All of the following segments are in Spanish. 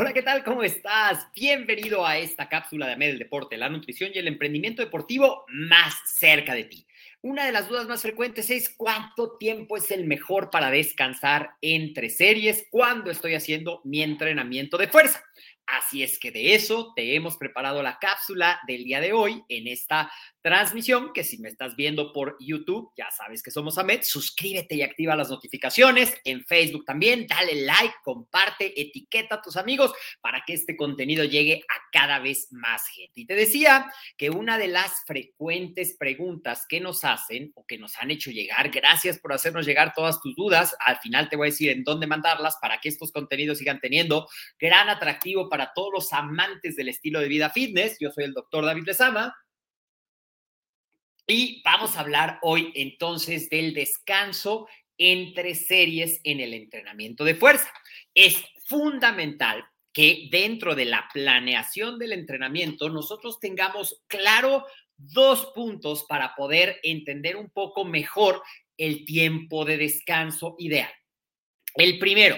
Hola, ¿qué tal? ¿Cómo estás? Bienvenido a esta cápsula de AMED, el deporte, la nutrición y el emprendimiento deportivo más cerca de ti. Una de las dudas más frecuentes es cuánto tiempo es el mejor para descansar entre series cuando estoy haciendo mi entrenamiento de fuerza. Así es que de eso te hemos preparado la cápsula del día de hoy en esta transmisión, que si me estás viendo por YouTube, ya sabes que somos AMED, suscríbete y activa las notificaciones, en Facebook también, dale like, comparte, etiqueta a tus amigos para que este contenido llegue a cada vez más gente. Y te decía que una de las frecuentes preguntas que nos hacen o que nos han hecho llegar, gracias por hacernos llegar todas tus dudas, al final te voy a decir en dónde mandarlas para que estos contenidos sigan teniendo gran atractivo para todos los amantes del estilo de vida fitness. Yo soy el doctor David Lezama. Y vamos a hablar hoy entonces del descanso entre series en el entrenamiento de fuerza. Es fundamental que dentro de la planeación del entrenamiento nosotros tengamos claro dos puntos para poder entender un poco mejor el tiempo de descanso ideal. El primero,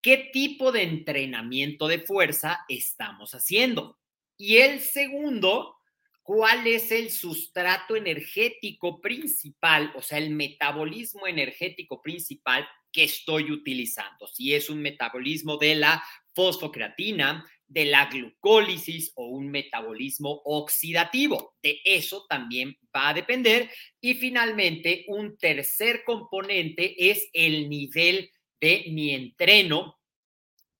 ¿qué tipo de entrenamiento de fuerza estamos haciendo? Y el segundo, cuál es el sustrato energético principal, o sea, el metabolismo energético principal que estoy utilizando. Si es un metabolismo de la fosfocreatina, de la glucólisis o un metabolismo oxidativo. De eso también va a depender. Y finalmente, un tercer componente es el nivel de mi entreno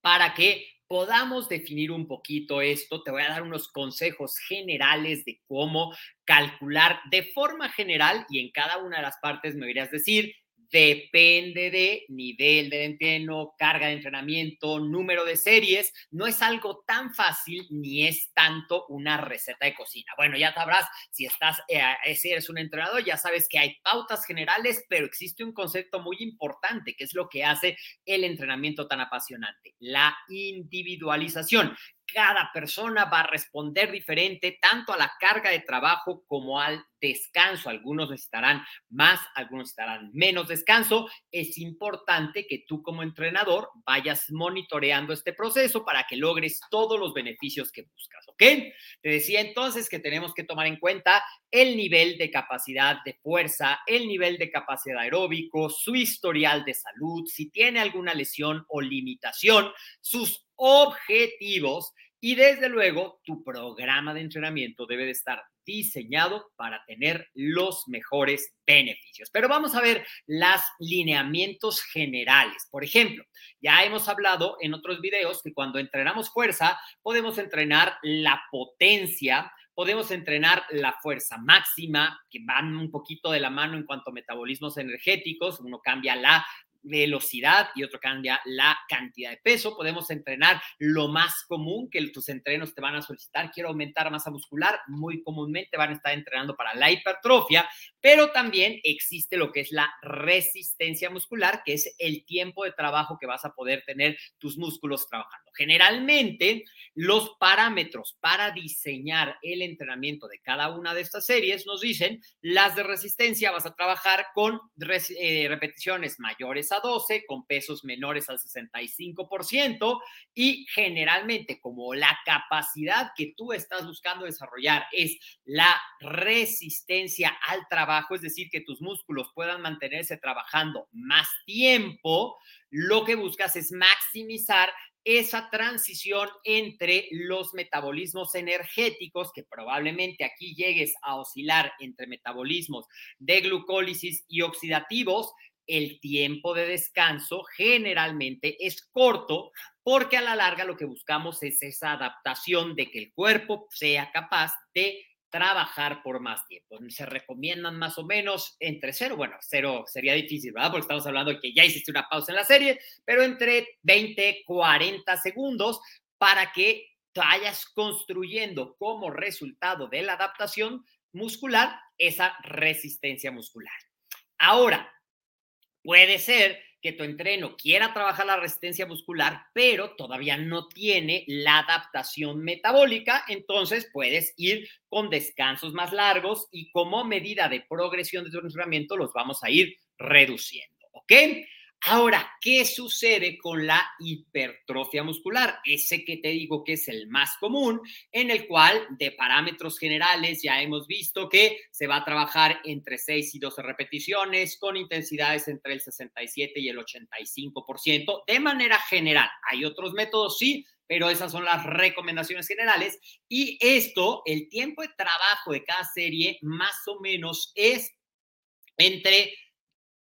para que podamos definir un poquito esto, te voy a dar unos consejos generales de cómo calcular de forma general y en cada una de las partes me a decir, depende de nivel de entreno, carga de entrenamiento, número de series. No es algo tan fácil ni es tanto una receta de cocina. Bueno, ya sabrás, si estás, eh, si eres un entrenador, ya sabes que hay pautas generales, pero existe un concepto muy importante que es lo que hace el entrenamiento tan apasionante, la individualización cada persona va a responder diferente tanto a la carga de trabajo como al descanso. Algunos necesitarán más, algunos necesitarán menos descanso. Es importante que tú como entrenador vayas monitoreando este proceso para que logres todos los beneficios que buscas, ¿ok? Te decía entonces que tenemos que tomar en cuenta el nivel de capacidad de fuerza, el nivel de capacidad aeróbico, su historial de salud, si tiene alguna lesión o limitación, sus objetivos y desde luego tu programa de entrenamiento debe de estar diseñado para tener los mejores beneficios. Pero vamos a ver los lineamientos generales. Por ejemplo, ya hemos hablado en otros videos que cuando entrenamos fuerza podemos entrenar la potencia, podemos entrenar la fuerza máxima, que van un poquito de la mano en cuanto a metabolismos energéticos, uno cambia la velocidad y otro cambia la cantidad de peso. Podemos entrenar lo más común que tus entrenos te van a solicitar. Quiero aumentar masa muscular. Muy comúnmente van a estar entrenando para la hipertrofia, pero también existe lo que es la resistencia muscular, que es el tiempo de trabajo que vas a poder tener tus músculos trabajando. Generalmente, los parámetros para diseñar el entrenamiento de cada una de estas series nos dicen, las de resistencia vas a trabajar con eh, repeticiones mayores a 12, con pesos menores al 65% y generalmente como la capacidad que tú estás buscando desarrollar es la resistencia al trabajo, es decir, que tus músculos puedan mantenerse trabajando más tiempo, lo que buscas es maximizar esa transición entre los metabolismos energéticos, que probablemente aquí llegues a oscilar entre metabolismos de glucólisis y oxidativos, el tiempo de descanso generalmente es corto porque a la larga lo que buscamos es esa adaptación de que el cuerpo sea capaz de trabajar por más tiempo. Se recomiendan más o menos entre cero, bueno, cero sería difícil, ¿verdad? Porque estamos hablando de que ya hiciste una pausa en la serie, pero entre 20, 40 segundos para que vayas construyendo como resultado de la adaptación muscular esa resistencia muscular. Ahora, puede ser que tu entreno quiera trabajar la resistencia muscular, pero todavía no tiene la adaptación metabólica, entonces puedes ir con descansos más largos y como medida de progresión de tu entrenamiento los vamos a ir reduciendo, ¿ok? Ahora, ¿qué sucede con la hipertrofia muscular? Ese que te digo que es el más común, en el cual de parámetros generales ya hemos visto que se va a trabajar entre 6 y 12 repeticiones con intensidades entre el 67 y el 85% de manera general. Hay otros métodos, sí, pero esas son las recomendaciones generales. Y esto, el tiempo de trabajo de cada serie más o menos es entre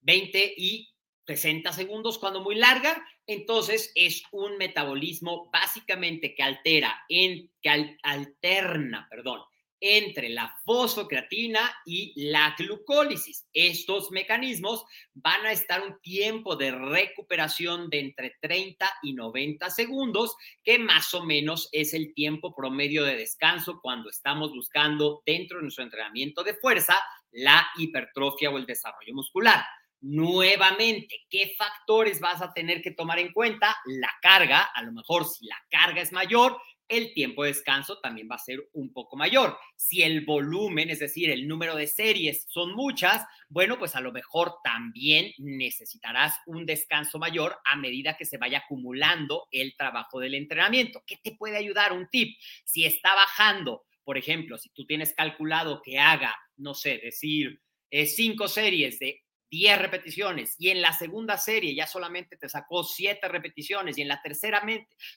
20 y 60 segundos cuando muy larga, entonces es un metabolismo básicamente que altera, en, que alterna, perdón, entre la fosfocreatina y la glucólisis. Estos mecanismos van a estar un tiempo de recuperación de entre 30 y 90 segundos, que más o menos es el tiempo promedio de descanso cuando estamos buscando dentro de nuestro entrenamiento de fuerza la hipertrofia o el desarrollo muscular. Nuevamente, ¿qué factores vas a tener que tomar en cuenta? La carga, a lo mejor si la carga es mayor, el tiempo de descanso también va a ser un poco mayor. Si el volumen, es decir, el número de series son muchas, bueno, pues a lo mejor también necesitarás un descanso mayor a medida que se vaya acumulando el trabajo del entrenamiento. ¿Qué te puede ayudar? Un tip. Si está bajando, por ejemplo, si tú tienes calculado que haga, no sé, decir, eh, cinco series de 10 repeticiones y en la segunda serie ya solamente te sacó 7 repeticiones y en la tercera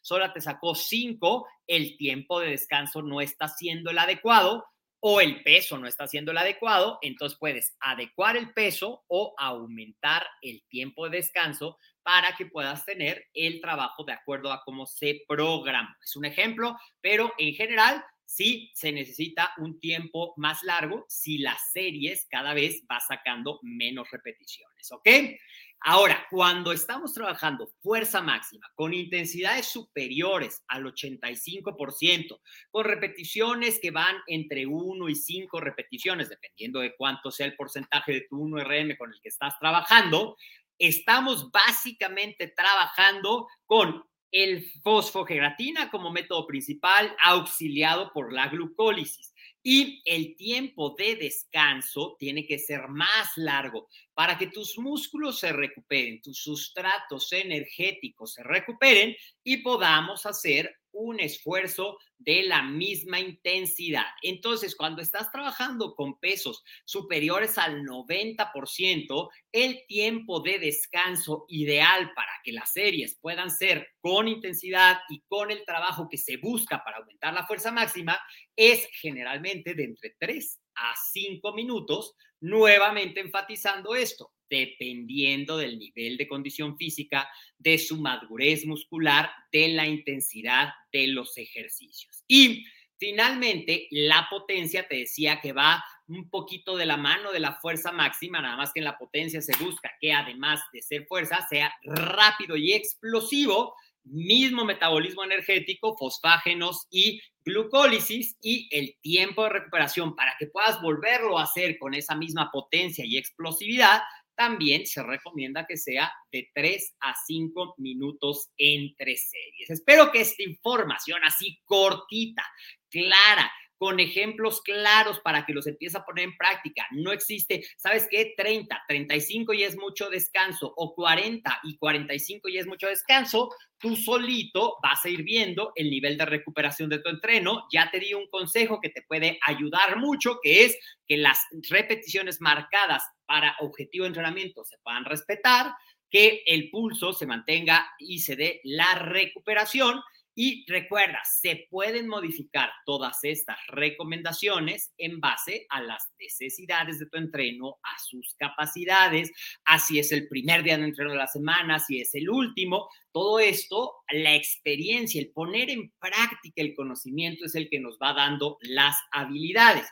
solo te sacó 5, el tiempo de descanso no está siendo el adecuado o el peso no está siendo el adecuado, entonces puedes adecuar el peso o aumentar el tiempo de descanso para que puedas tener el trabajo de acuerdo a cómo se programa. Es un ejemplo, pero en general sí se necesita un tiempo más largo si las series cada vez va sacando menos repeticiones, ¿ok? Ahora, cuando estamos trabajando fuerza máxima con intensidades superiores al 85%, con repeticiones que van entre 1 y 5 repeticiones, dependiendo de cuánto sea el porcentaje de tu 1RM con el que estás trabajando, estamos básicamente trabajando con el fosfogelatina como método principal, auxiliado por la glucólisis. Y el tiempo de descanso tiene que ser más largo para que tus músculos se recuperen, tus sustratos energéticos se recuperen y podamos hacer un esfuerzo de la misma intensidad. Entonces, cuando estás trabajando con pesos superiores al 90%, el tiempo de descanso ideal para que las series puedan ser con intensidad y con el trabajo que se busca para aumentar la fuerza máxima es generalmente de entre 3 a 5 minutos, nuevamente enfatizando esto dependiendo del nivel de condición física, de su madurez muscular, de la intensidad de los ejercicios. Y finalmente, la potencia te decía que va un poquito de la mano de la fuerza máxima, nada más que en la potencia se busca que además de ser fuerza, sea rápido y explosivo, mismo metabolismo energético, fosfágenos y glucólisis y el tiempo de recuperación para que puedas volverlo a hacer con esa misma potencia y explosividad, también se recomienda que sea de 3 a 5 minutos entre series. Espero que esta información así cortita, clara, con ejemplos claros para que los empiece a poner en práctica. No existe, ¿sabes qué? 30, 35 y es mucho descanso, o 40 y 45 y es mucho descanso. Tú solito vas a ir viendo el nivel de recuperación de tu entreno. Ya te di un consejo que te puede ayudar mucho, que es que las repeticiones marcadas para objetivo entrenamiento se puedan respetar, que el pulso se mantenga y se dé la recuperación y recuerda, se pueden modificar todas estas recomendaciones en base a las necesidades de tu entreno, a sus capacidades, a si es el primer día de entreno de la semana, si es el último. Todo esto, la experiencia, el poner en práctica el conocimiento es el que nos va dando las habilidades.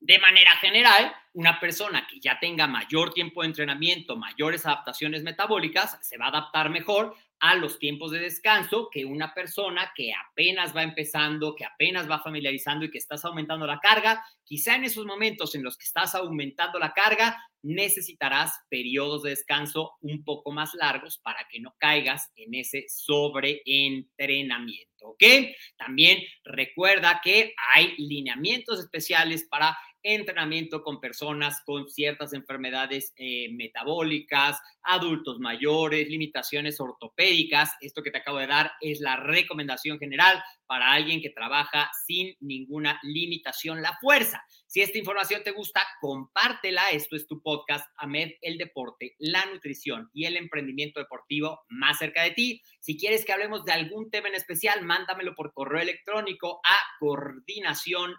De manera general, una persona que ya tenga mayor tiempo de entrenamiento, mayores adaptaciones metabólicas, se va a adaptar mejor a los tiempos de descanso que una persona que apenas va empezando, que apenas va familiarizando y que estás aumentando la carga. Quizá en esos momentos en los que estás aumentando la carga, necesitarás periodos de descanso un poco más largos para que no caigas en ese sobreentrenamiento, ¿ok? También recuerda que hay lineamientos especiales para entrenamiento con personas con ciertas enfermedades eh, metabólicas, adultos mayores, limitaciones ortopédicas. Esto que te acabo de dar es la recomendación general para alguien que trabaja sin ninguna limitación. La fuerza. Si esta información te gusta, compártela. Esto es tu podcast, AMED, el deporte, la nutrición y el emprendimiento deportivo más cerca de ti. Si quieres que hablemos de algún tema en especial, mándamelo por correo electrónico a coordinación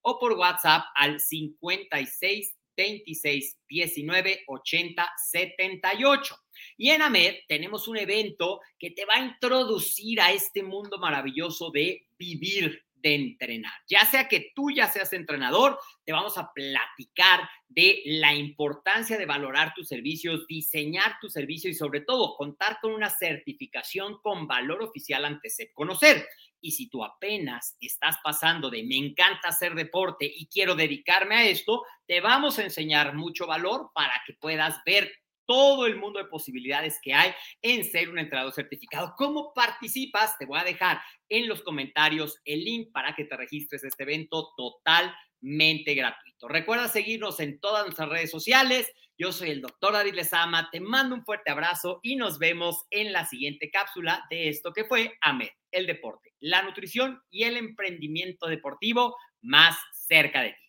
o por WhatsApp al 56 26 19 80 78. Y en AMED tenemos un evento que te va a introducir a este mundo maravilloso de vivir de entrenar. Ya sea que tú ya seas entrenador, te vamos a platicar de la importancia de valorar tus servicios, diseñar tu servicio y sobre todo contar con una certificación con valor oficial ante SEP Conocer. Y si tú apenas estás pasando de me encanta hacer deporte y quiero dedicarme a esto, te vamos a enseñar mucho valor para que puedas ver todo el mundo de posibilidades que hay en ser un entrenador certificado. ¿Cómo participas? Te voy a dejar en los comentarios el link para que te registres este evento totalmente gratuito. Recuerda seguirnos en todas nuestras redes sociales. Yo soy el doctor David Lezama, te mando un fuerte abrazo y nos vemos en la siguiente cápsula de esto que fue AMED, el deporte, la nutrición y el emprendimiento deportivo más cerca de ti.